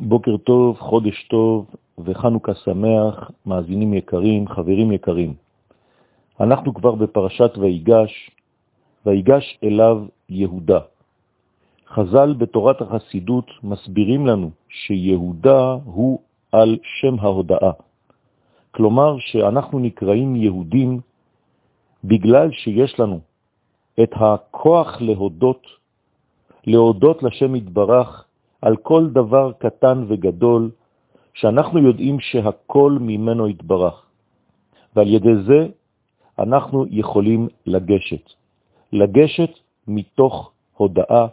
בוקר טוב, חודש טוב וחנוכה שמח, מאזינים יקרים, חברים יקרים. אנחנו כבר בפרשת ויגש, ויגש אליו יהודה. חז"ל בתורת החסידות מסבירים לנו שיהודה הוא על שם ההודאה. כלומר שאנחנו נקראים יהודים בגלל שיש לנו את הכוח להודות, להודות לשם יתברך על כל דבר קטן וגדול, שאנחנו יודעים שהכל ממנו יתברך. ועל ידי זה אנחנו יכולים לגשת. לגשת מתוך הודאה,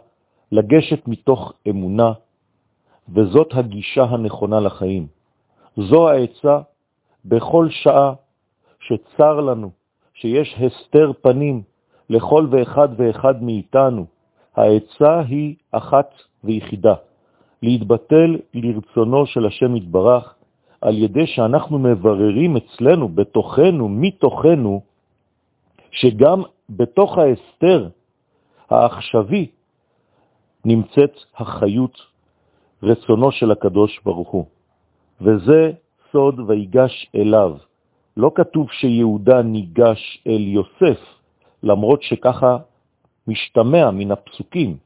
לגשת מתוך אמונה, וזאת הגישה הנכונה לחיים. זו העצה בכל שעה שצר לנו, שיש הסתר פנים לכל ואחד ואחד מאיתנו. העצה היא אחת ויחידה, להתבטל לרצונו של השם יתברך, על ידי שאנחנו מבררים אצלנו, בתוכנו, מתוכנו, שגם בתוך ההסתר העכשווי נמצאת החיות, רצונו של הקדוש ברוך הוא. וזה סוד ויגש אליו. לא כתוב שיהודה ניגש אל יוסף, למרות שככה משתמע מן הפסוקים,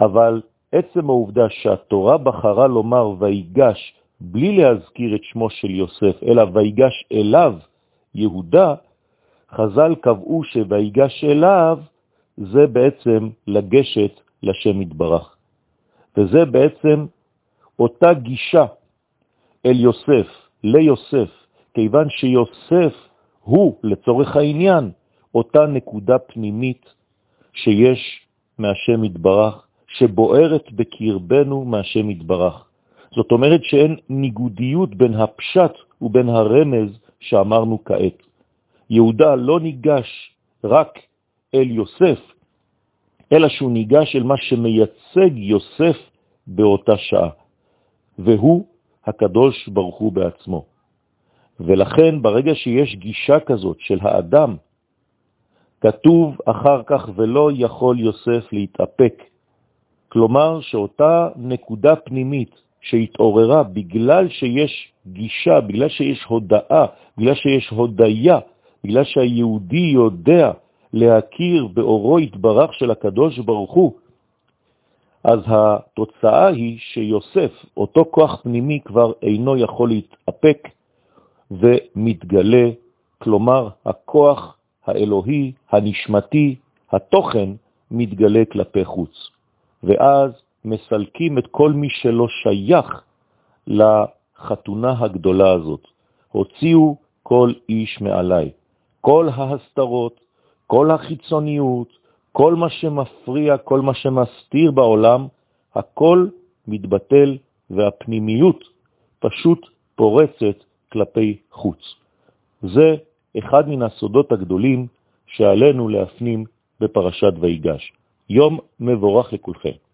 אבל עצם העובדה שהתורה בחרה לומר ויגש בלי להזכיר את שמו של יוסף, אלא ויגש אליו יהודה, חז"ל קבעו שויגש אליו זה בעצם לגשת לשם יתברך. וזה בעצם אותה גישה אל יוסף, ליוסף, כיוון שיוסף הוא, לצורך העניין, אותה נקודה פנימית שיש מהשם יתברך, שבוערת בקרבנו מהשם יתברך. זאת אומרת שאין ניגודיות בין הפשט ובין הרמז שאמרנו כעת. יהודה לא ניגש רק אל יוסף, אלא שהוא ניגש אל מה שמייצג יוסף באותה שעה, והוא הקדוש ברוך הוא בעצמו. ולכן ברגע שיש גישה כזאת של האדם, כתוב אחר כך ולא יכול יוסף להתאפק. כלומר שאותה נקודה פנימית שהתעוררה בגלל שיש גישה, בגלל שיש הודאה, בגלל שיש הודיה, בגלל שהיהודי יודע להכיר באורו התברך של הקדוש ברוך הוא, אז התוצאה היא שיוסף, אותו כוח פנימי, כבר אינו יכול להתאפק ומתגלה, כלומר הכוח האלוהי, הנשמתי, התוכן, מתגלה כלפי חוץ. ואז מסלקים את כל מי שלא שייך לחתונה הגדולה הזאת. הוציאו כל איש מעליי. כל ההסתרות, כל החיצוניות, כל מה שמפריע, כל מה שמסתיר בעולם, הכל מתבטל והפנימיות פשוט פורצת כלפי חוץ. זה אחד מן הסודות הגדולים שעלינו להפנים בפרשת ויגש. יום מבורך לכולכם.